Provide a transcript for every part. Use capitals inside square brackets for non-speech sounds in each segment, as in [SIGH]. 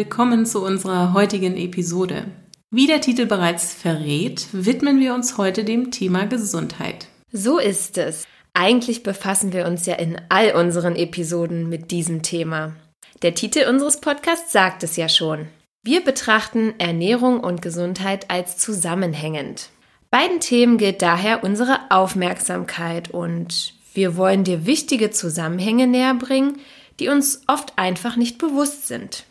Willkommen zu unserer heutigen Episode. Wie der Titel bereits verrät, widmen wir uns heute dem Thema Gesundheit. So ist es. Eigentlich befassen wir uns ja in all unseren Episoden mit diesem Thema. Der Titel unseres Podcasts sagt es ja schon. Wir betrachten Ernährung und Gesundheit als zusammenhängend. Beiden Themen gilt daher unsere Aufmerksamkeit und wir wollen dir wichtige Zusammenhänge näher bringen, die uns oft einfach nicht bewusst sind.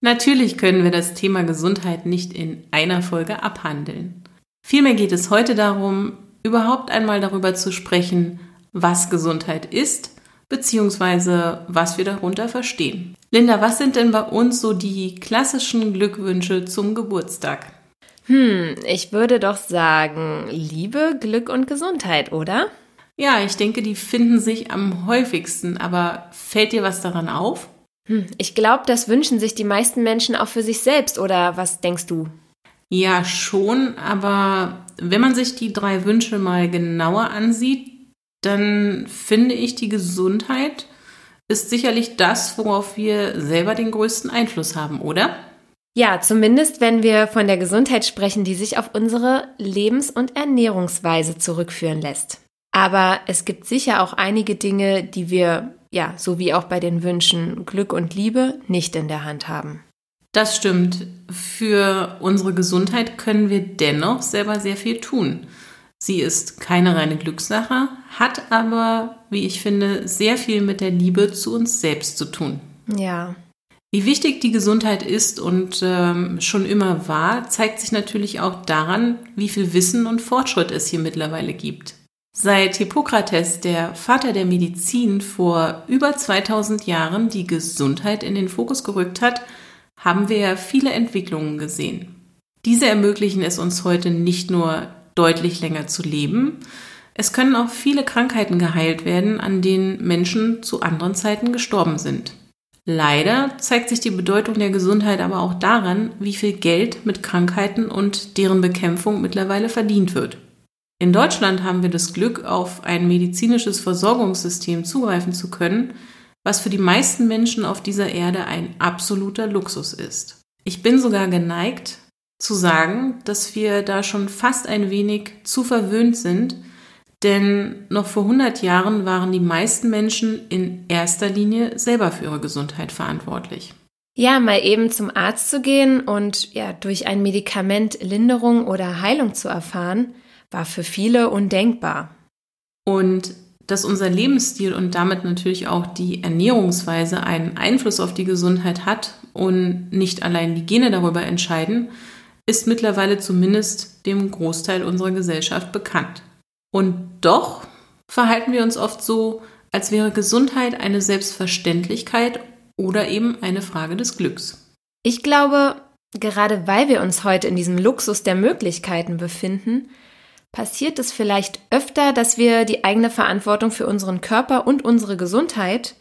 Natürlich können wir das Thema Gesundheit nicht in einer Folge abhandeln. Vielmehr geht es heute darum, überhaupt einmal darüber zu sprechen, was Gesundheit ist, beziehungsweise was wir darunter verstehen. Linda, was sind denn bei uns so die klassischen Glückwünsche zum Geburtstag? Hm, ich würde doch sagen, Liebe, Glück und Gesundheit, oder? Ja, ich denke, die finden sich am häufigsten, aber fällt dir was daran auf? Hm, ich glaube, das wünschen sich die meisten Menschen auch für sich selbst, oder was denkst du? Ja, schon, aber wenn man sich die drei Wünsche mal genauer ansieht, dann finde ich, die Gesundheit ist sicherlich das, worauf wir selber den größten Einfluss haben, oder? Ja, zumindest wenn wir von der Gesundheit sprechen, die sich auf unsere Lebens- und Ernährungsweise zurückführen lässt. Aber es gibt sicher auch einige Dinge, die wir, ja, so wie auch bei den Wünschen Glück und Liebe, nicht in der Hand haben. Das stimmt. Für unsere Gesundheit können wir dennoch selber sehr viel tun. Sie ist keine reine Glückssache, hat aber, wie ich finde, sehr viel mit der Liebe zu uns selbst zu tun. Ja. Wie wichtig die Gesundheit ist und ähm, schon immer war, zeigt sich natürlich auch daran, wie viel Wissen und Fortschritt es hier mittlerweile gibt. Seit Hippokrates, der Vater der Medizin, vor über 2000 Jahren die Gesundheit in den Fokus gerückt hat, haben wir viele Entwicklungen gesehen. Diese ermöglichen es uns heute nicht nur deutlich länger zu leben, es können auch viele Krankheiten geheilt werden, an denen Menschen zu anderen Zeiten gestorben sind. Leider zeigt sich die Bedeutung der Gesundheit aber auch daran, wie viel Geld mit Krankheiten und deren Bekämpfung mittlerweile verdient wird. In Deutschland haben wir das Glück, auf ein medizinisches Versorgungssystem zugreifen zu können, was für die meisten Menschen auf dieser Erde ein absoluter Luxus ist. Ich bin sogar geneigt zu sagen, dass wir da schon fast ein wenig zu verwöhnt sind, denn noch vor 100 Jahren waren die meisten Menschen in erster Linie selber für ihre Gesundheit verantwortlich. Ja, mal eben zum Arzt zu gehen und ja, durch ein Medikament Linderung oder Heilung zu erfahren, war für viele undenkbar. Und dass unser Lebensstil und damit natürlich auch die Ernährungsweise einen Einfluss auf die Gesundheit hat und nicht allein die Gene darüber entscheiden, ist mittlerweile zumindest dem Großteil unserer Gesellschaft bekannt. Und doch verhalten wir uns oft so, als wäre Gesundheit eine Selbstverständlichkeit oder eben eine Frage des Glücks. Ich glaube, gerade weil wir uns heute in diesem Luxus der Möglichkeiten befinden, passiert es vielleicht öfter, dass wir die eigene Verantwortung für unseren Körper und unsere Gesundheit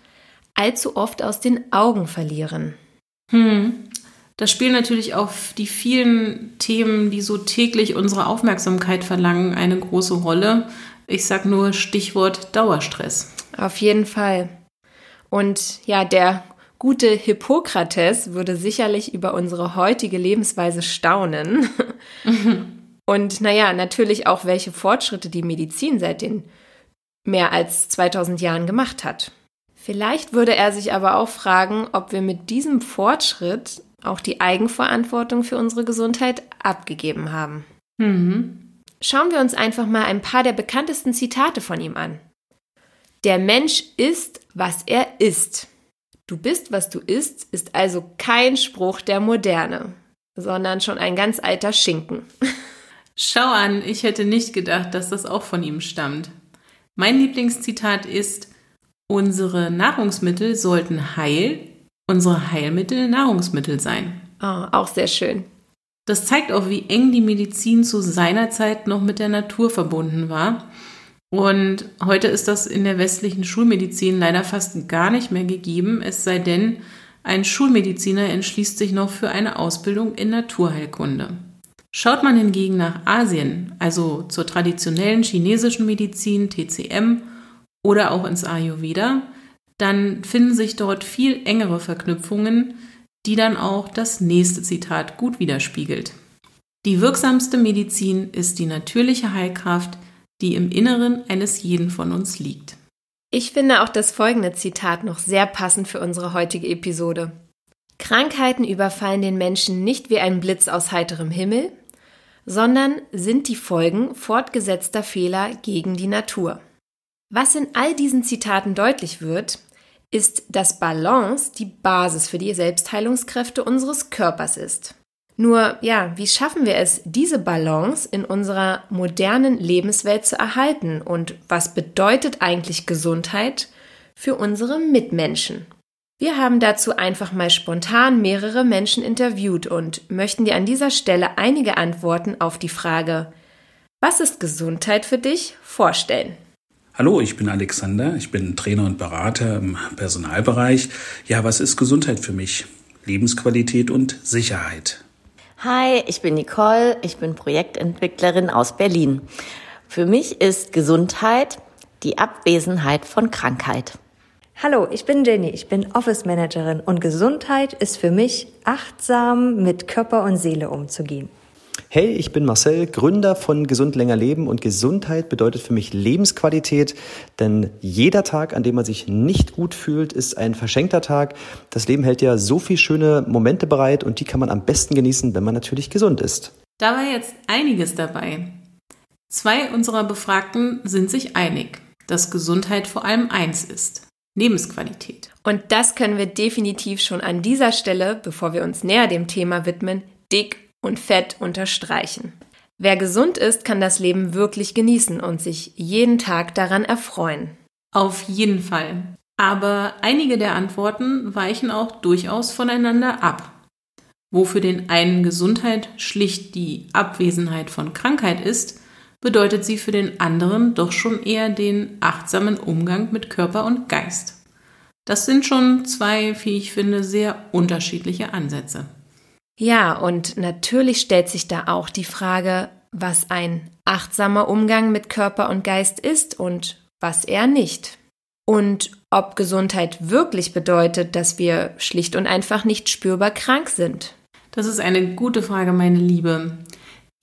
allzu oft aus den Augen verlieren. Hm. Da spielen natürlich auch die vielen Themen, die so täglich unsere Aufmerksamkeit verlangen, eine große Rolle. Ich sage nur Stichwort Dauerstress. Auf jeden Fall. Und ja, der gute Hippokrates würde sicherlich über unsere heutige Lebensweise staunen. [LAUGHS] Und naja, natürlich auch, welche Fortschritte die Medizin seit den mehr als 2000 Jahren gemacht hat. Vielleicht würde er sich aber auch fragen, ob wir mit diesem Fortschritt auch die Eigenverantwortung für unsere Gesundheit abgegeben haben. Mhm. Schauen wir uns einfach mal ein paar der bekanntesten Zitate von ihm an. Der Mensch ist, was er ist. Du bist, was du isst, ist also kein Spruch der Moderne, sondern schon ein ganz alter Schinken. [LAUGHS] Schau an, ich hätte nicht gedacht, dass das auch von ihm stammt. Mein Lieblingszitat ist, unsere Nahrungsmittel sollten heil, unsere Heilmittel Nahrungsmittel sein. Oh, auch sehr schön. Das zeigt auch, wie eng die Medizin zu seiner Zeit noch mit der Natur verbunden war. Und heute ist das in der westlichen Schulmedizin leider fast gar nicht mehr gegeben, es sei denn, ein Schulmediziner entschließt sich noch für eine Ausbildung in Naturheilkunde. Schaut man hingegen nach Asien, also zur traditionellen chinesischen Medizin TCM oder auch ins Ayurveda, dann finden sich dort viel engere Verknüpfungen, die dann auch das nächste Zitat gut widerspiegelt. Die wirksamste Medizin ist die natürliche Heilkraft, die im Inneren eines jeden von uns liegt. Ich finde auch das folgende Zitat noch sehr passend für unsere heutige Episode. Krankheiten überfallen den Menschen nicht wie ein Blitz aus heiterem Himmel, sondern sind die Folgen fortgesetzter Fehler gegen die Natur. Was in all diesen Zitaten deutlich wird, ist, dass Balance die Basis für die Selbstheilungskräfte unseres Körpers ist. Nur, ja, wie schaffen wir es, diese Balance in unserer modernen Lebenswelt zu erhalten? Und was bedeutet eigentlich Gesundheit für unsere Mitmenschen? Wir haben dazu einfach mal spontan mehrere Menschen interviewt und möchten dir an dieser Stelle einige Antworten auf die Frage, was ist Gesundheit für dich, vorstellen. Hallo, ich bin Alexander, ich bin Trainer und Berater im Personalbereich. Ja, was ist Gesundheit für mich? Lebensqualität und Sicherheit. Hi, ich bin Nicole, ich bin Projektentwicklerin aus Berlin. Für mich ist Gesundheit die Abwesenheit von Krankheit. Hallo, ich bin Jenny, ich bin Office Managerin und Gesundheit ist für mich achtsam mit Körper und Seele umzugehen. Hey, ich bin Marcel, Gründer von Gesund länger leben und Gesundheit bedeutet für mich Lebensqualität, denn jeder Tag, an dem man sich nicht gut fühlt, ist ein verschenkter Tag. Das Leben hält ja so viele schöne Momente bereit und die kann man am besten genießen, wenn man natürlich gesund ist. Da war jetzt einiges dabei. Zwei unserer Befragten sind sich einig, dass Gesundheit vor allem eins ist. Lebensqualität. Und das können wir definitiv schon an dieser Stelle, bevor wir uns näher dem Thema widmen, dick und Fett unterstreichen. Wer gesund ist, kann das Leben wirklich genießen und sich jeden Tag daran erfreuen. Auf jeden Fall. Aber einige der Antworten weichen auch durchaus voneinander ab. Wo für den einen Gesundheit schlicht die Abwesenheit von Krankheit ist, bedeutet sie für den anderen doch schon eher den achtsamen Umgang mit Körper und Geist. Das sind schon zwei, wie ich finde, sehr unterschiedliche Ansätze. Ja, und natürlich stellt sich da auch die Frage, was ein achtsamer Umgang mit Körper und Geist ist und was er nicht. Und ob Gesundheit wirklich bedeutet, dass wir schlicht und einfach nicht spürbar krank sind. Das ist eine gute Frage, meine Liebe.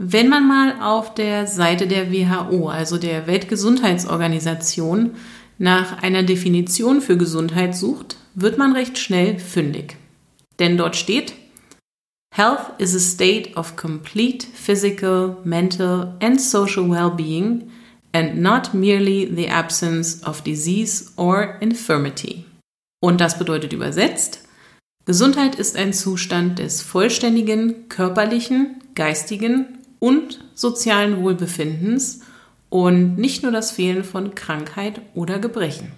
Wenn man mal auf der Seite der WHO, also der Weltgesundheitsorganisation, nach einer Definition für Gesundheit sucht, wird man recht schnell fündig. Denn dort steht, Health is a state of complete physical, mental, and social well being, and not merely the absence of disease or infirmity. Und das bedeutet übersetzt, Gesundheit ist ein Zustand des vollständigen körperlichen, geistigen und sozialen Wohlbefindens und nicht nur das Fehlen von Krankheit oder Gebrechen.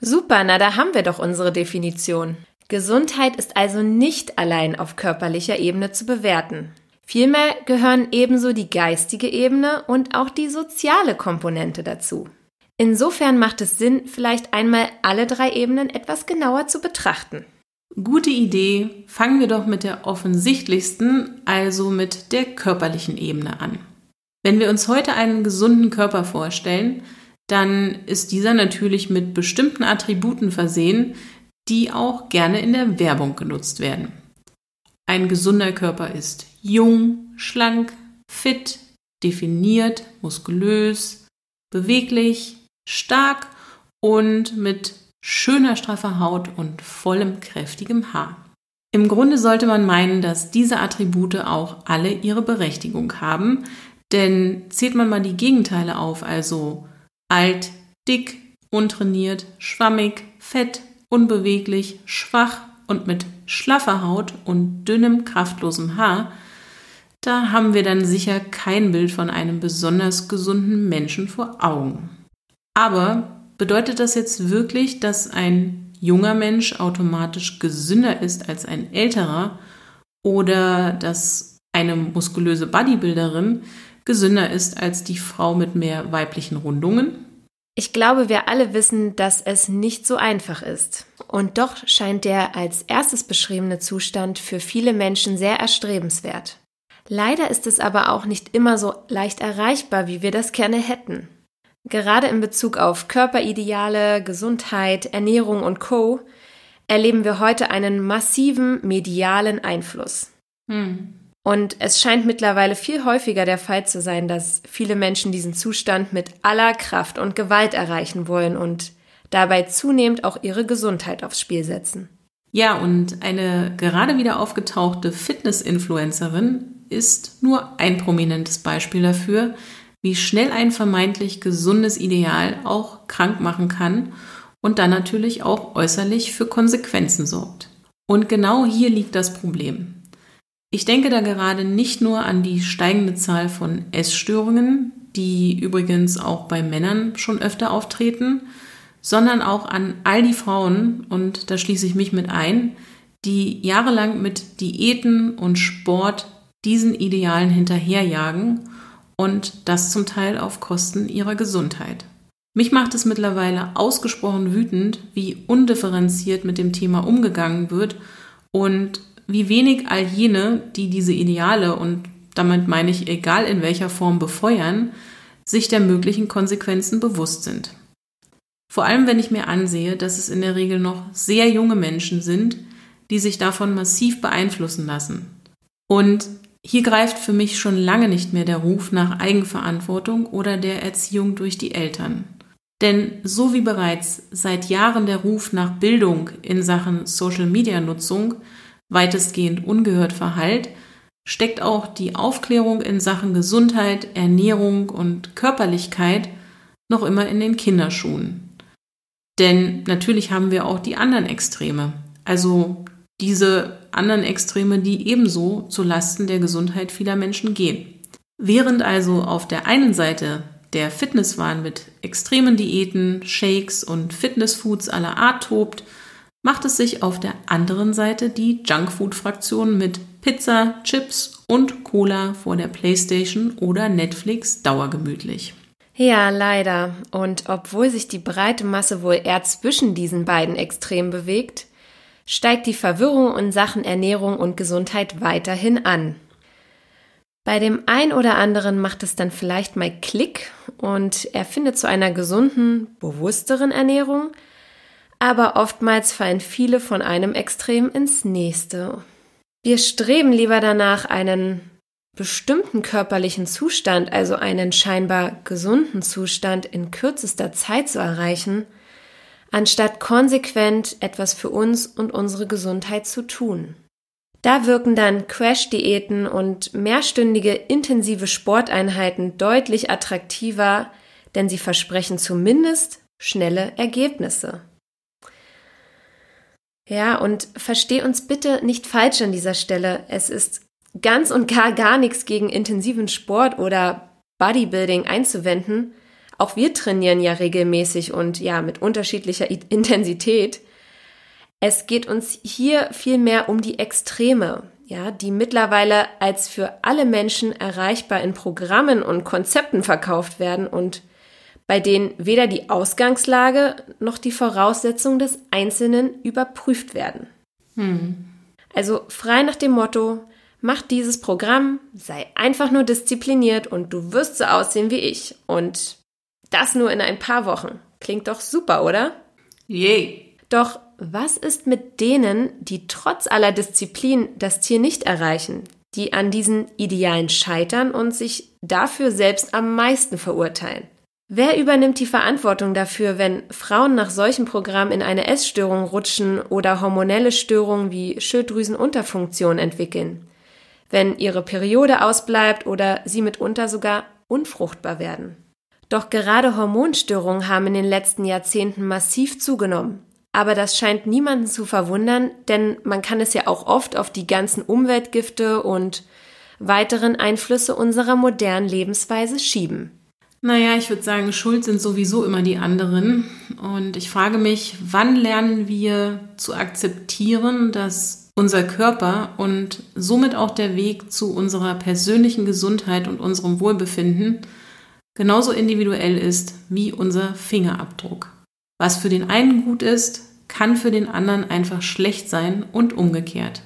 Super, na da haben wir doch unsere Definition. Gesundheit ist also nicht allein auf körperlicher Ebene zu bewerten. Vielmehr gehören ebenso die geistige Ebene und auch die soziale Komponente dazu. Insofern macht es Sinn, vielleicht einmal alle drei Ebenen etwas genauer zu betrachten. Gute Idee, fangen wir doch mit der offensichtlichsten, also mit der körperlichen Ebene an. Wenn wir uns heute einen gesunden Körper vorstellen, dann ist dieser natürlich mit bestimmten Attributen versehen, die auch gerne in der Werbung genutzt werden. Ein gesunder Körper ist jung, schlank, fit, definiert, muskulös, beweglich, stark und mit schöner straffer Haut und vollem kräftigem Haar. Im Grunde sollte man meinen, dass diese Attribute auch alle ihre Berechtigung haben, denn zählt man mal die Gegenteile auf, also alt, dick, untrainiert, schwammig, fett, unbeweglich, schwach und mit schlaffer Haut und dünnem, kraftlosem Haar, da haben wir dann sicher kein Bild von einem besonders gesunden Menschen vor Augen. Aber bedeutet das jetzt wirklich, dass ein junger Mensch automatisch gesünder ist als ein älterer oder dass eine muskulöse Bodybuilderin gesünder ist als die Frau mit mehr weiblichen Rundungen? Ich glaube, wir alle wissen, dass es nicht so einfach ist. Und doch scheint der als erstes beschriebene Zustand für viele Menschen sehr erstrebenswert. Leider ist es aber auch nicht immer so leicht erreichbar, wie wir das gerne hätten. Gerade in Bezug auf Körperideale, Gesundheit, Ernährung und Co. erleben wir heute einen massiven medialen Einfluss. Hm. Und es scheint mittlerweile viel häufiger der Fall zu sein, dass viele Menschen diesen Zustand mit aller Kraft und Gewalt erreichen wollen und dabei zunehmend auch ihre Gesundheit aufs Spiel setzen. Ja, und eine gerade wieder aufgetauchte Fitness-Influencerin ist nur ein prominentes Beispiel dafür, wie schnell ein vermeintlich gesundes Ideal auch krank machen kann und dann natürlich auch äußerlich für Konsequenzen sorgt. Und genau hier liegt das Problem. Ich denke da gerade nicht nur an die steigende Zahl von Essstörungen, die übrigens auch bei Männern schon öfter auftreten, sondern auch an all die Frauen, und da schließe ich mich mit ein, die jahrelang mit Diäten und Sport diesen Idealen hinterherjagen und das zum Teil auf Kosten ihrer Gesundheit. Mich macht es mittlerweile ausgesprochen wütend, wie undifferenziert mit dem Thema umgegangen wird und wie wenig all jene, die diese Ideale und damit meine ich egal in welcher Form befeuern, sich der möglichen Konsequenzen bewusst sind. Vor allem wenn ich mir ansehe, dass es in der Regel noch sehr junge Menschen sind, die sich davon massiv beeinflussen lassen. Und hier greift für mich schon lange nicht mehr der Ruf nach Eigenverantwortung oder der Erziehung durch die Eltern. Denn so wie bereits seit Jahren der Ruf nach Bildung in Sachen Social-Media-Nutzung weitestgehend ungehört verhallt, steckt auch die Aufklärung in Sachen Gesundheit, Ernährung und Körperlichkeit noch immer in den Kinderschuhen. Denn natürlich haben wir auch die anderen Extreme, also diese anderen Extreme, die ebenso zu Lasten der Gesundheit vieler Menschen gehen. Während also auf der einen Seite der Fitnesswahn mit extremen Diäten, Shakes und Fitnessfoods aller Art tobt, macht es sich auf der anderen Seite die Junkfood-Fraktion mit Pizza, Chips und Cola vor der Playstation oder Netflix dauergemütlich. Ja, leider. Und obwohl sich die breite Masse wohl eher zwischen diesen beiden Extremen bewegt, steigt die Verwirrung in Sachen Ernährung und Gesundheit weiterhin an. Bei dem ein oder anderen macht es dann vielleicht mal Klick und er findet zu einer gesunden, bewussteren Ernährung, aber oftmals fallen viele von einem Extrem ins nächste. Wir streben lieber danach, einen bestimmten körperlichen Zustand, also einen scheinbar gesunden Zustand in kürzester Zeit zu erreichen, anstatt konsequent etwas für uns und unsere Gesundheit zu tun. Da wirken dann Crash-Diäten und mehrstündige intensive Sporteinheiten deutlich attraktiver, denn sie versprechen zumindest schnelle Ergebnisse. Ja, und versteh uns bitte nicht falsch an dieser Stelle. Es ist ganz und gar gar nichts gegen intensiven Sport oder Bodybuilding einzuwenden. Auch wir trainieren ja regelmäßig und ja mit unterschiedlicher Intensität. Es geht uns hier vielmehr um die Extreme, ja, die mittlerweile als für alle Menschen erreichbar in Programmen und Konzepten verkauft werden und bei denen weder die Ausgangslage noch die Voraussetzungen des Einzelnen überprüft werden. Hm. Also frei nach dem Motto, mach dieses Programm, sei einfach nur diszipliniert und du wirst so aussehen wie ich. Und das nur in ein paar Wochen. Klingt doch super, oder? Yay. Doch was ist mit denen, die trotz aller Disziplin das Ziel nicht erreichen, die an diesen Idealen scheitern und sich dafür selbst am meisten verurteilen? Wer übernimmt die Verantwortung dafür, wenn Frauen nach solchen Programmen in eine Essstörung rutschen oder hormonelle Störungen wie Schilddrüsenunterfunktion entwickeln? Wenn ihre Periode ausbleibt oder sie mitunter sogar unfruchtbar werden? Doch gerade Hormonstörungen haben in den letzten Jahrzehnten massiv zugenommen. Aber das scheint niemanden zu verwundern, denn man kann es ja auch oft auf die ganzen Umweltgifte und weiteren Einflüsse unserer modernen Lebensweise schieben. Naja, ich würde sagen, schuld sind sowieso immer die anderen. Und ich frage mich, wann lernen wir zu akzeptieren, dass unser Körper und somit auch der Weg zu unserer persönlichen Gesundheit und unserem Wohlbefinden genauso individuell ist wie unser Fingerabdruck. Was für den einen gut ist, kann für den anderen einfach schlecht sein und umgekehrt.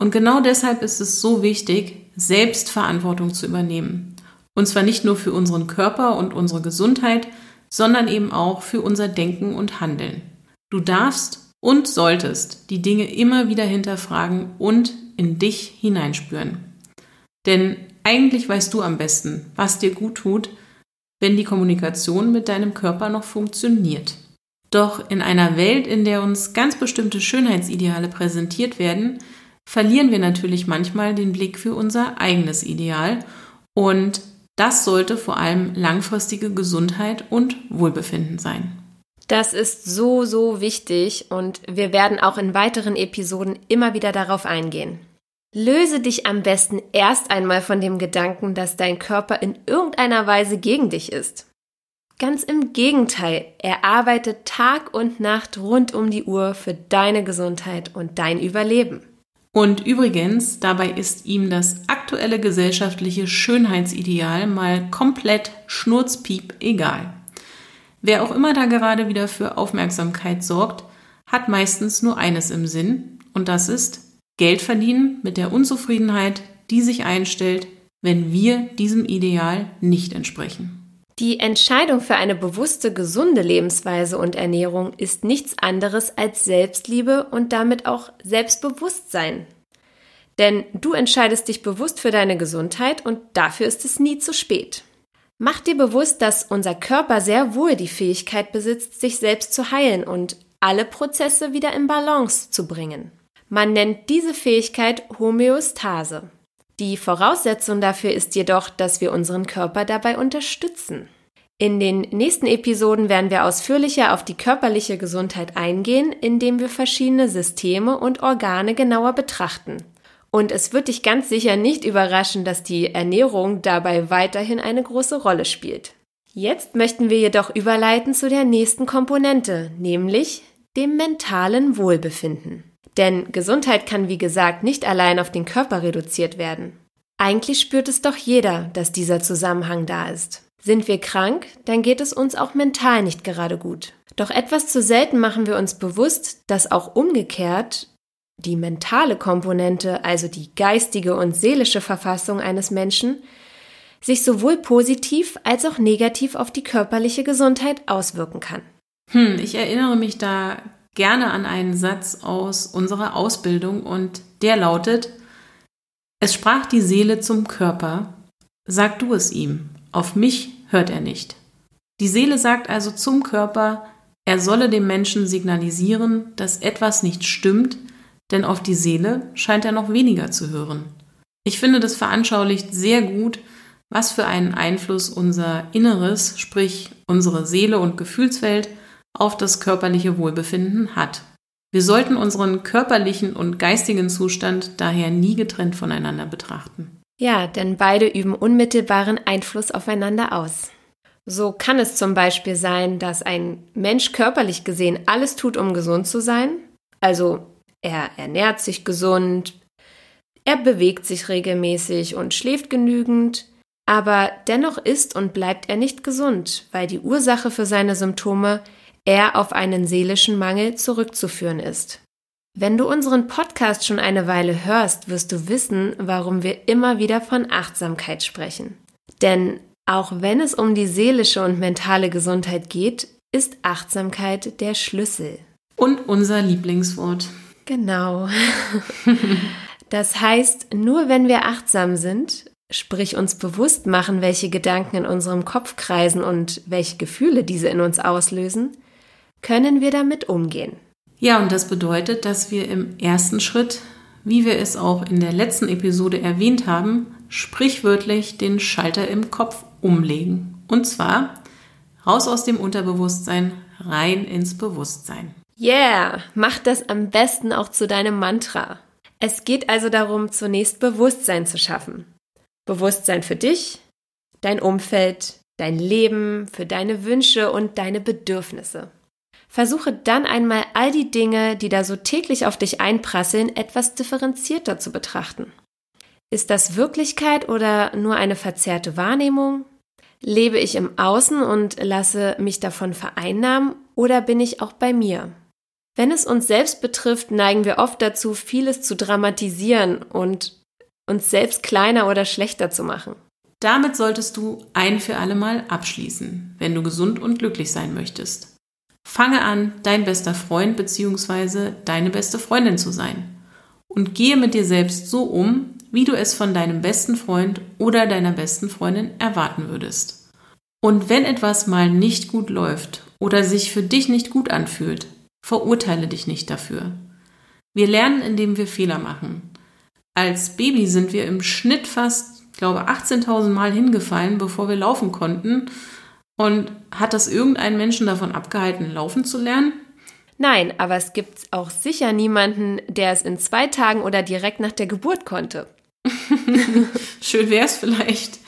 Und genau deshalb ist es so wichtig, selbst Verantwortung zu übernehmen. Und zwar nicht nur für unseren Körper und unsere Gesundheit, sondern eben auch für unser Denken und Handeln. Du darfst und solltest die Dinge immer wieder hinterfragen und in dich hineinspüren. Denn eigentlich weißt du am besten, was dir gut tut, wenn die Kommunikation mit deinem Körper noch funktioniert. Doch in einer Welt, in der uns ganz bestimmte Schönheitsideale präsentiert werden, verlieren wir natürlich manchmal den Blick für unser eigenes Ideal und das sollte vor allem langfristige Gesundheit und Wohlbefinden sein. Das ist so, so wichtig und wir werden auch in weiteren Episoden immer wieder darauf eingehen. Löse dich am besten erst einmal von dem Gedanken, dass dein Körper in irgendeiner Weise gegen dich ist. Ganz im Gegenteil, er arbeitet Tag und Nacht rund um die Uhr für deine Gesundheit und dein Überleben. Und übrigens, dabei ist ihm das aktuelle gesellschaftliche Schönheitsideal mal komplett schnurzpiep egal. Wer auch immer da gerade wieder für Aufmerksamkeit sorgt, hat meistens nur eines im Sinn, und das ist Geld verdienen mit der Unzufriedenheit, die sich einstellt, wenn wir diesem Ideal nicht entsprechen. Die Entscheidung für eine bewusste, gesunde Lebensweise und Ernährung ist nichts anderes als Selbstliebe und damit auch Selbstbewusstsein. Denn du entscheidest dich bewusst für deine Gesundheit und dafür ist es nie zu spät. Mach dir bewusst, dass unser Körper sehr wohl die Fähigkeit besitzt, sich selbst zu heilen und alle Prozesse wieder in Balance zu bringen. Man nennt diese Fähigkeit Homöostase. Die Voraussetzung dafür ist jedoch, dass wir unseren Körper dabei unterstützen. In den nächsten Episoden werden wir ausführlicher auf die körperliche Gesundheit eingehen, indem wir verschiedene Systeme und Organe genauer betrachten. Und es wird dich ganz sicher nicht überraschen, dass die Ernährung dabei weiterhin eine große Rolle spielt. Jetzt möchten wir jedoch überleiten zu der nächsten Komponente, nämlich dem mentalen Wohlbefinden. Denn Gesundheit kann, wie gesagt, nicht allein auf den Körper reduziert werden. Eigentlich spürt es doch jeder, dass dieser Zusammenhang da ist. Sind wir krank, dann geht es uns auch mental nicht gerade gut. Doch etwas zu selten machen wir uns bewusst, dass auch umgekehrt die mentale Komponente, also die geistige und seelische Verfassung eines Menschen, sich sowohl positiv als auch negativ auf die körperliche Gesundheit auswirken kann. Hm, ich erinnere mich da gerne an einen Satz aus unserer Ausbildung und der lautet, es sprach die Seele zum Körper, sag du es ihm, auf mich hört er nicht. Die Seele sagt also zum Körper, er solle dem Menschen signalisieren, dass etwas nicht stimmt, denn auf die Seele scheint er noch weniger zu hören. Ich finde, das veranschaulicht sehr gut, was für einen Einfluss unser Inneres, sprich unsere Seele und Gefühlswelt, auf das körperliche Wohlbefinden hat. Wir sollten unseren körperlichen und geistigen Zustand daher nie getrennt voneinander betrachten. Ja, denn beide üben unmittelbaren Einfluss aufeinander aus. So kann es zum Beispiel sein, dass ein Mensch körperlich gesehen alles tut, um gesund zu sein. Also er ernährt sich gesund, er bewegt sich regelmäßig und schläft genügend, aber dennoch ist und bleibt er nicht gesund, weil die Ursache für seine Symptome er auf einen seelischen Mangel zurückzuführen ist. Wenn du unseren Podcast schon eine Weile hörst, wirst du wissen, warum wir immer wieder von Achtsamkeit sprechen. Denn auch wenn es um die seelische und mentale Gesundheit geht, ist Achtsamkeit der Schlüssel. Und unser Lieblingswort. Genau. [LAUGHS] Das heißt, nur wenn wir achtsam sind, sprich uns bewusst machen, welche Gedanken in unserem Kopf kreisen und welche Gefühle diese in uns auslösen, können wir damit umgehen. Ja, und das bedeutet, dass wir im ersten Schritt, wie wir es auch in der letzten Episode erwähnt haben, sprichwörtlich den Schalter im Kopf umlegen. Und zwar raus aus dem Unterbewusstsein, rein ins Bewusstsein. Yeah, mach das am besten auch zu deinem Mantra. Es geht also darum, zunächst Bewusstsein zu schaffen. Bewusstsein für dich, dein Umfeld, dein Leben, für deine Wünsche und deine Bedürfnisse. Versuche dann einmal all die Dinge, die da so täglich auf dich einprasseln, etwas differenzierter zu betrachten. Ist das Wirklichkeit oder nur eine verzerrte Wahrnehmung? Lebe ich im Außen und lasse mich davon vereinnahmen oder bin ich auch bei mir? Wenn es uns selbst betrifft, neigen wir oft dazu, vieles zu dramatisieren und uns selbst kleiner oder schlechter zu machen. Damit solltest du ein für alle Mal abschließen, wenn du gesund und glücklich sein möchtest. Fange an, dein bester Freund bzw. deine beste Freundin zu sein und gehe mit dir selbst so um, wie du es von deinem besten Freund oder deiner besten Freundin erwarten würdest. Und wenn etwas mal nicht gut läuft oder sich für dich nicht gut anfühlt, verurteile dich nicht dafür. Wir lernen, indem wir Fehler machen. Als Baby sind wir im Schnitt fast, glaube 18.000 Mal hingefallen, bevor wir laufen konnten. Und hat das irgendeinen Menschen davon abgehalten, laufen zu lernen? Nein, aber es gibt auch sicher niemanden, der es in zwei Tagen oder direkt nach der Geburt konnte. [LAUGHS] Schön wär's vielleicht.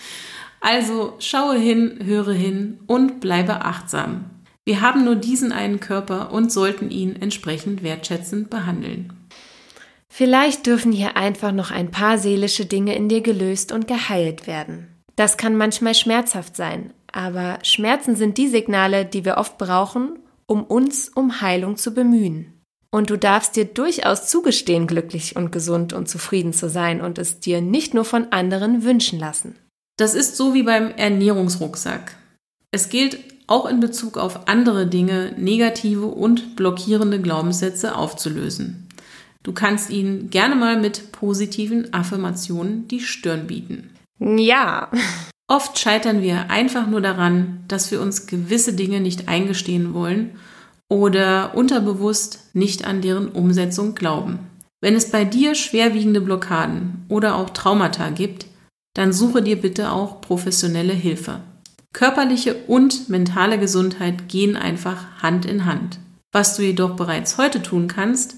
Also schaue hin, höre hin und bleibe achtsam. Wir haben nur diesen einen Körper und sollten ihn entsprechend wertschätzend behandeln. Vielleicht dürfen hier einfach noch ein paar seelische Dinge in dir gelöst und geheilt werden. Das kann manchmal schmerzhaft sein, aber Schmerzen sind die Signale, die wir oft brauchen, um uns um Heilung zu bemühen. Und du darfst dir durchaus zugestehen, glücklich und gesund und zufrieden zu sein und es dir nicht nur von anderen wünschen lassen. Das ist so wie beim Ernährungsrucksack. Es gilt auch in Bezug auf andere Dinge negative und blockierende Glaubenssätze aufzulösen. Du kannst ihnen gerne mal mit positiven Affirmationen die Stirn bieten. Ja. Oft scheitern wir einfach nur daran, dass wir uns gewisse Dinge nicht eingestehen wollen oder unterbewusst nicht an deren Umsetzung glauben. Wenn es bei dir schwerwiegende Blockaden oder auch Traumata gibt, dann suche dir bitte auch professionelle Hilfe. Körperliche und mentale Gesundheit gehen einfach Hand in Hand. Was du jedoch bereits heute tun kannst,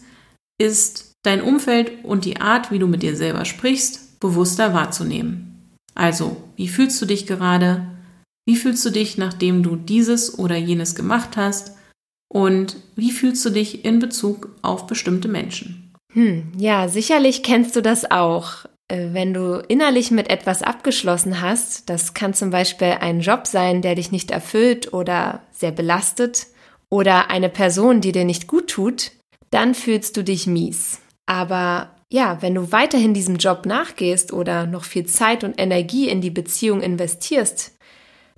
ist dein Umfeld und die Art, wie du mit dir selber sprichst, bewusster wahrzunehmen. Also, wie fühlst du dich gerade? Wie fühlst du dich, nachdem du dieses oder jenes gemacht hast? Und wie fühlst du dich in Bezug auf bestimmte Menschen? Hm, ja, sicherlich kennst du das auch. Äh, wenn du innerlich mit etwas abgeschlossen hast, das kann zum Beispiel ein Job sein, der dich nicht erfüllt oder sehr belastet, oder eine Person, die dir nicht gut tut, dann fühlst du dich mies. Aber ja, wenn du weiterhin diesem Job nachgehst oder noch viel Zeit und Energie in die Beziehung investierst,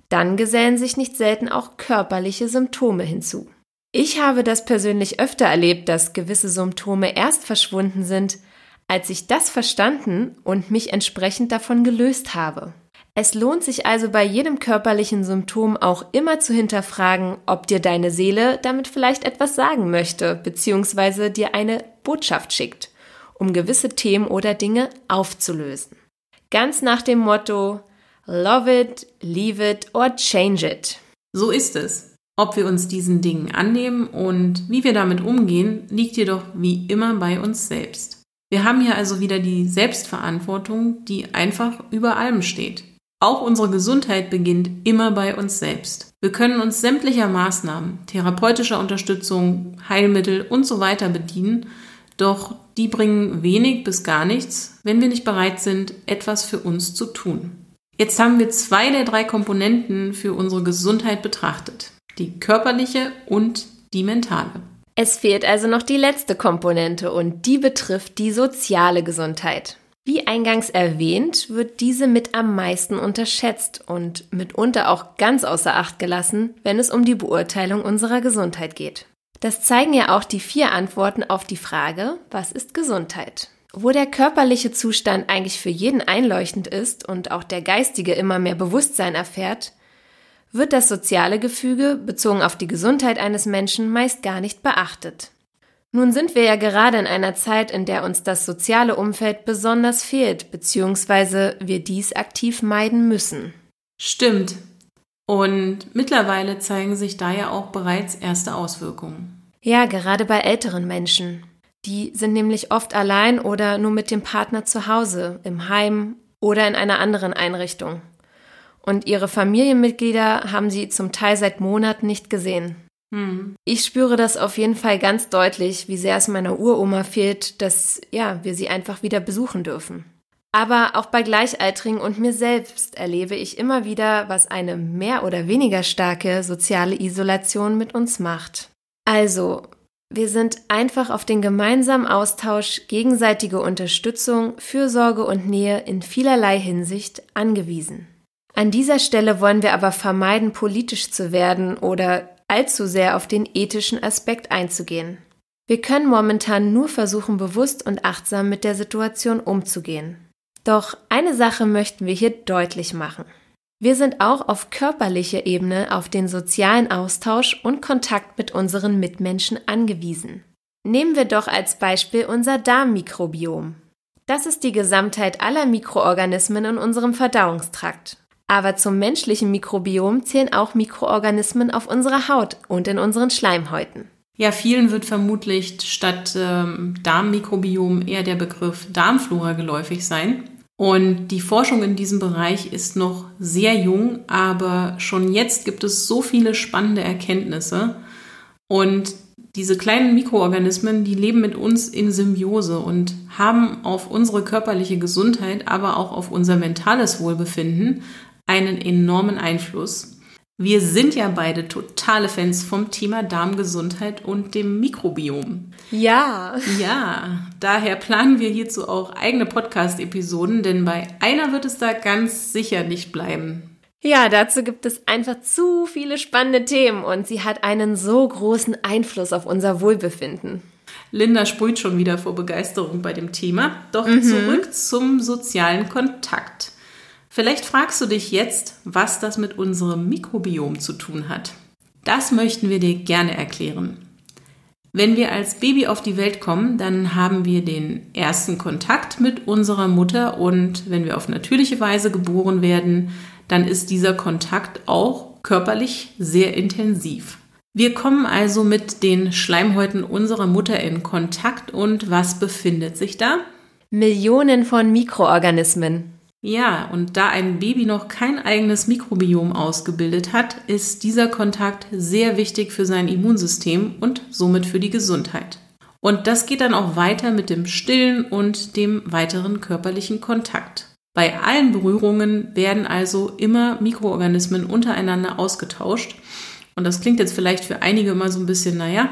dann gesellen sich nicht selten auch körperliche Symptome hinzu. Ich habe das persönlich öfter erlebt, dass gewisse Symptome erst verschwunden sind, als ich das verstanden und mich entsprechend davon gelöst habe. Es lohnt sich also bei jedem körperlichen Symptom auch immer zu hinterfragen, ob dir deine Seele damit vielleicht etwas sagen möchte, beziehungsweise dir eine Botschaft schickt, um gewisse Themen oder Dinge aufzulösen. Ganz nach dem Motto Love it, leave it or change it. So ist es. Ob wir uns diesen Dingen annehmen und wie wir damit umgehen, liegt jedoch wie immer bei uns selbst. Wir haben hier also wieder die Selbstverantwortung, die einfach über allem steht. Auch unsere Gesundheit beginnt immer bei uns selbst. Wir können uns sämtlicher Maßnahmen, therapeutischer Unterstützung, Heilmittel und so weiter bedienen, doch die bringen wenig bis gar nichts, wenn wir nicht bereit sind, etwas für uns zu tun. Jetzt haben wir zwei der drei Komponenten für unsere Gesundheit betrachtet, die körperliche und die mentale. Es fehlt also noch die letzte Komponente und die betrifft die soziale Gesundheit. Wie eingangs erwähnt, wird diese mit am meisten unterschätzt und mitunter auch ganz außer Acht gelassen, wenn es um die Beurteilung unserer Gesundheit geht. Das zeigen ja auch die vier Antworten auf die Frage, was ist Gesundheit? Wo der körperliche Zustand eigentlich für jeden einleuchtend ist und auch der geistige immer mehr Bewusstsein erfährt, wird das soziale Gefüge bezogen auf die Gesundheit eines Menschen meist gar nicht beachtet. Nun sind wir ja gerade in einer Zeit, in der uns das soziale Umfeld besonders fehlt, beziehungsweise wir dies aktiv meiden müssen. Stimmt. Und mittlerweile zeigen sich da ja auch bereits erste Auswirkungen. Ja, gerade bei älteren Menschen. Die sind nämlich oft allein oder nur mit dem Partner zu Hause, im Heim oder in einer anderen Einrichtung. und ihre Familienmitglieder haben sie zum Teil seit Monaten nicht gesehen. Hm. Ich spüre das auf jeden Fall ganz deutlich, wie sehr es meiner Uroma fehlt, dass ja, wir sie einfach wieder besuchen dürfen. Aber auch bei Gleichaltrigen und mir selbst erlebe ich immer wieder, was eine mehr oder weniger starke soziale Isolation mit uns macht. Also, wir sind einfach auf den gemeinsamen Austausch, gegenseitige Unterstützung, Fürsorge und Nähe in vielerlei Hinsicht angewiesen. An dieser Stelle wollen wir aber vermeiden, politisch zu werden oder allzu sehr auf den ethischen Aspekt einzugehen. Wir können momentan nur versuchen, bewusst und achtsam mit der Situation umzugehen. Doch eine Sache möchten wir hier deutlich machen. Wir sind auch auf körperlicher Ebene auf den sozialen Austausch und Kontakt mit unseren Mitmenschen angewiesen. Nehmen wir doch als Beispiel unser Darmmikrobiom. Das ist die Gesamtheit aller Mikroorganismen in unserem Verdauungstrakt. Aber zum menschlichen Mikrobiom zählen auch Mikroorganismen auf unserer Haut und in unseren Schleimhäuten. Ja, vielen wird vermutlich statt ähm, Darmmikrobiom eher der Begriff Darmflora geläufig sein. Und die Forschung in diesem Bereich ist noch sehr jung, aber schon jetzt gibt es so viele spannende Erkenntnisse. Und diese kleinen Mikroorganismen, die leben mit uns in Symbiose und haben auf unsere körperliche Gesundheit, aber auch auf unser mentales Wohlbefinden einen enormen Einfluss. Wir sind ja beide totale Fans vom Thema Darmgesundheit und dem Mikrobiom. Ja. Ja, daher planen wir hierzu auch eigene Podcast-Episoden, denn bei einer wird es da ganz sicher nicht bleiben. Ja, dazu gibt es einfach zu viele spannende Themen und sie hat einen so großen Einfluss auf unser Wohlbefinden. Linda sprüht schon wieder vor Begeisterung bei dem Thema. Doch mhm. zurück zum sozialen Kontakt. Vielleicht fragst du dich jetzt, was das mit unserem Mikrobiom zu tun hat. Das möchten wir dir gerne erklären. Wenn wir als Baby auf die Welt kommen, dann haben wir den ersten Kontakt mit unserer Mutter und wenn wir auf natürliche Weise geboren werden, dann ist dieser Kontakt auch körperlich sehr intensiv. Wir kommen also mit den Schleimhäuten unserer Mutter in Kontakt und was befindet sich da? Millionen von Mikroorganismen. Ja, und da ein Baby noch kein eigenes Mikrobiom ausgebildet hat, ist dieser Kontakt sehr wichtig für sein Immunsystem und somit für die Gesundheit. Und das geht dann auch weiter mit dem Stillen und dem weiteren körperlichen Kontakt. Bei allen Berührungen werden also immer Mikroorganismen untereinander ausgetauscht. Und das klingt jetzt vielleicht für einige immer so ein bisschen, naja,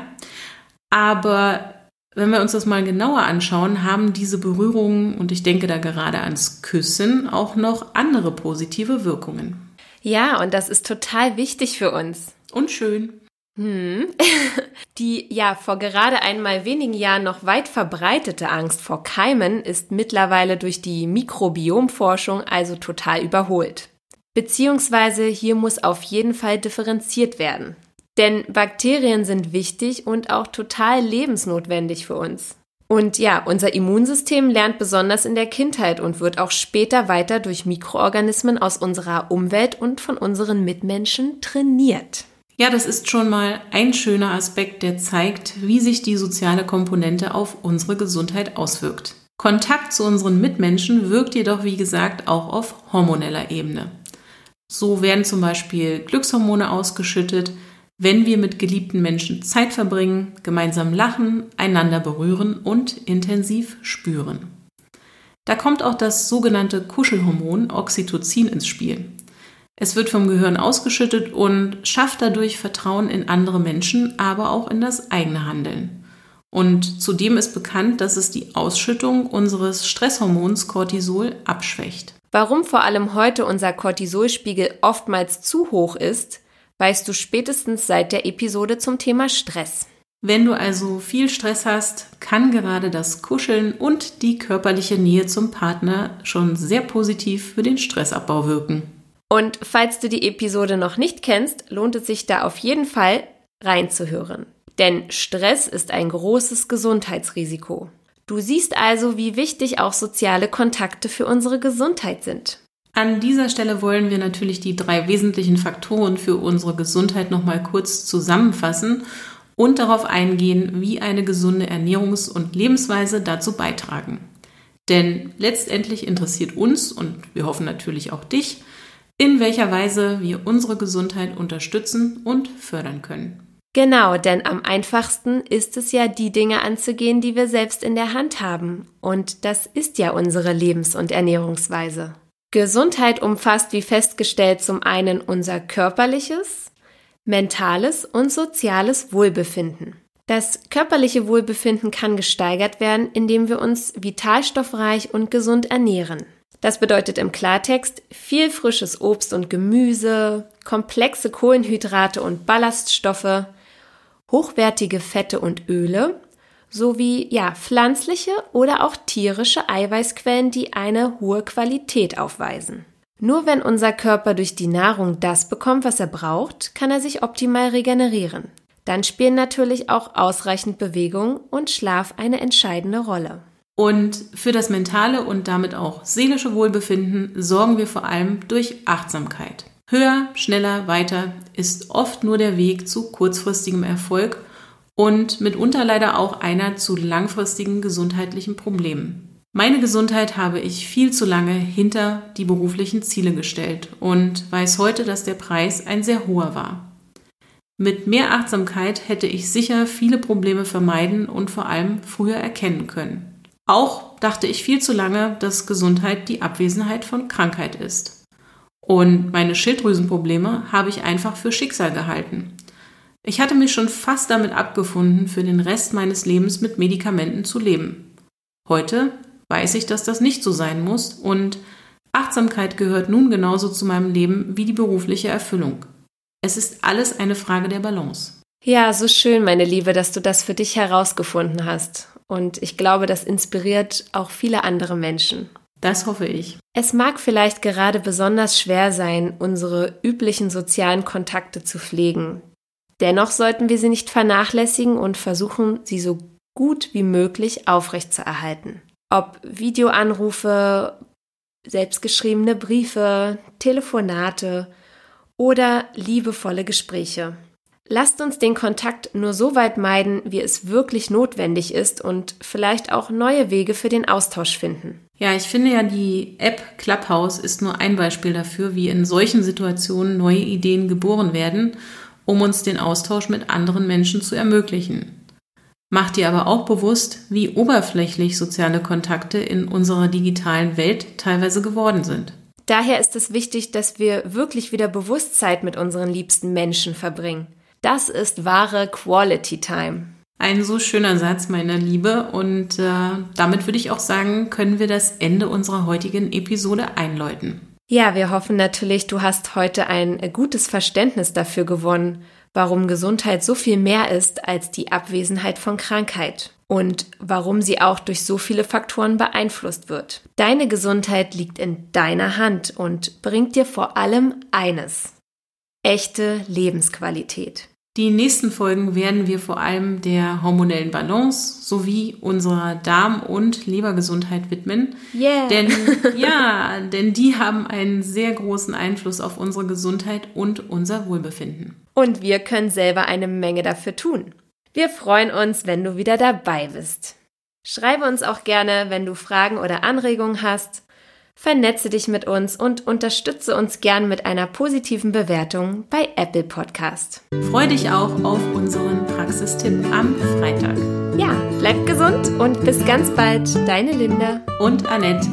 aber wenn wir uns das mal genauer anschauen, haben diese Berührungen, und ich denke da gerade ans Küssen, auch noch andere positive Wirkungen. Ja, und das ist total wichtig für uns. Und schön. Hm. [LAUGHS] Die ja vor gerade einmal wenigen Jahren noch weit verbreitete Angst vor Keimen ist mittlerweile durch die Mikrobiomforschung also total überholt. Beziehungsweise hier muss auf jeden Fall differenziert werden. Denn Bakterien sind wichtig und auch total lebensnotwendig für uns. Und ja, unser Immunsystem lernt besonders in der Kindheit und wird auch später weiter durch Mikroorganismen aus unserer Umwelt und von unseren Mitmenschen trainiert. Ja, das ist schon mal ein schöner Aspekt, der zeigt, wie sich die soziale Komponente auf unsere Gesundheit auswirkt. Kontakt zu unseren Mitmenschen wirkt jedoch, wie gesagt, auch auf hormoneller Ebene. So werden zum Beispiel Glückshormone ausgeschüttet, wenn wir mit geliebten Menschen Zeit verbringen, gemeinsam lachen, einander berühren und intensiv spüren. Da kommt auch das sogenannte Kuschelhormon Oxytocin ins Spiel. Es wird vom Gehirn ausgeschüttet und schafft dadurch Vertrauen in andere Menschen, aber auch in das eigene Handeln. Und zudem ist bekannt, dass es die Ausschüttung unseres Stresshormons Cortisol abschwächt. Warum vor allem heute unser Cortisolspiegel oftmals zu hoch ist, weißt du spätestens seit der Episode zum Thema Stress. Wenn du also viel Stress hast, kann gerade das Kuscheln und die körperliche Nähe zum Partner schon sehr positiv für den Stressabbau wirken. Und falls du die Episode noch nicht kennst, lohnt es sich da auf jeden Fall reinzuhören. Denn Stress ist ein großes Gesundheitsrisiko. Du siehst also, wie wichtig auch soziale Kontakte für unsere Gesundheit sind. An dieser Stelle wollen wir natürlich die drei wesentlichen Faktoren für unsere Gesundheit nochmal kurz zusammenfassen und darauf eingehen, wie eine gesunde Ernährungs- und Lebensweise dazu beitragen. Denn letztendlich interessiert uns und wir hoffen natürlich auch dich, in welcher Weise wir unsere Gesundheit unterstützen und fördern können. Genau, denn am einfachsten ist es ja, die Dinge anzugehen, die wir selbst in der Hand haben. Und das ist ja unsere Lebens- und Ernährungsweise. Gesundheit umfasst, wie festgestellt, zum einen unser körperliches, mentales und soziales Wohlbefinden. Das körperliche Wohlbefinden kann gesteigert werden, indem wir uns vitalstoffreich und gesund ernähren. Das bedeutet im Klartext viel frisches Obst und Gemüse, komplexe Kohlenhydrate und Ballaststoffe, hochwertige Fette und Öle sowie ja pflanzliche oder auch tierische Eiweißquellen, die eine hohe Qualität aufweisen. Nur wenn unser Körper durch die Nahrung das bekommt, was er braucht, kann er sich optimal regenerieren. Dann spielen natürlich auch ausreichend Bewegung und Schlaf eine entscheidende Rolle. Und für das mentale und damit auch seelische Wohlbefinden sorgen wir vor allem durch Achtsamkeit. Höher, schneller, weiter ist oft nur der Weg zu kurzfristigem Erfolg und mitunter leider auch einer zu langfristigen gesundheitlichen Problemen. Meine Gesundheit habe ich viel zu lange hinter die beruflichen Ziele gestellt und weiß heute, dass der Preis ein sehr hoher war. Mit mehr Achtsamkeit hätte ich sicher viele Probleme vermeiden und vor allem früher erkennen können. Auch dachte ich viel zu lange, dass Gesundheit die Abwesenheit von Krankheit ist. Und meine Schilddrüsenprobleme habe ich einfach für Schicksal gehalten. Ich hatte mich schon fast damit abgefunden, für den Rest meines Lebens mit Medikamenten zu leben. Heute weiß ich, dass das nicht so sein muss und Achtsamkeit gehört nun genauso zu meinem Leben wie die berufliche Erfüllung. Es ist alles eine Frage der Balance. Ja, so schön, meine Liebe, dass du das für dich herausgefunden hast. Und ich glaube, das inspiriert auch viele andere Menschen. Das hoffe ich. Es mag vielleicht gerade besonders schwer sein, unsere üblichen sozialen Kontakte zu pflegen. Dennoch sollten wir sie nicht vernachlässigen und versuchen, sie so gut wie möglich aufrechtzuerhalten. Ob Videoanrufe, selbstgeschriebene Briefe, Telefonate oder liebevolle Gespräche. Lasst uns den Kontakt nur so weit meiden, wie es wirklich notwendig ist und vielleicht auch neue Wege für den Austausch finden. Ja, ich finde ja, die App Clubhouse ist nur ein Beispiel dafür, wie in solchen Situationen neue Ideen geboren werden, um uns den Austausch mit anderen Menschen zu ermöglichen. Macht dir aber auch bewusst, wie oberflächlich soziale Kontakte in unserer digitalen Welt teilweise geworden sind. Daher ist es wichtig, dass wir wirklich wieder Bewusstsein mit unseren liebsten Menschen verbringen. Das ist wahre Quality Time. Ein so schöner Satz, meine Liebe. Und äh, damit würde ich auch sagen, können wir das Ende unserer heutigen Episode einläuten. Ja, wir hoffen natürlich, du hast heute ein gutes Verständnis dafür gewonnen, warum Gesundheit so viel mehr ist als die Abwesenheit von Krankheit und warum sie auch durch so viele Faktoren beeinflusst wird. Deine Gesundheit liegt in deiner Hand und bringt dir vor allem eines. Echte Lebensqualität. Die nächsten Folgen werden wir vor allem der hormonellen Balance sowie unserer Darm- und Lebergesundheit widmen. Yeah. Denn [LAUGHS] ja, denn die haben einen sehr großen Einfluss auf unsere Gesundheit und unser Wohlbefinden. Und wir können selber eine Menge dafür tun. Wir freuen uns, wenn du wieder dabei bist. Schreibe uns auch gerne, wenn du Fragen oder Anregungen hast. Vernetze dich mit uns und unterstütze uns gern mit einer positiven Bewertung bei Apple Podcast. Freu dich auch auf unseren Praxistipp am Freitag. Ja, bleib gesund und bis ganz bald, deine Linda und Annette.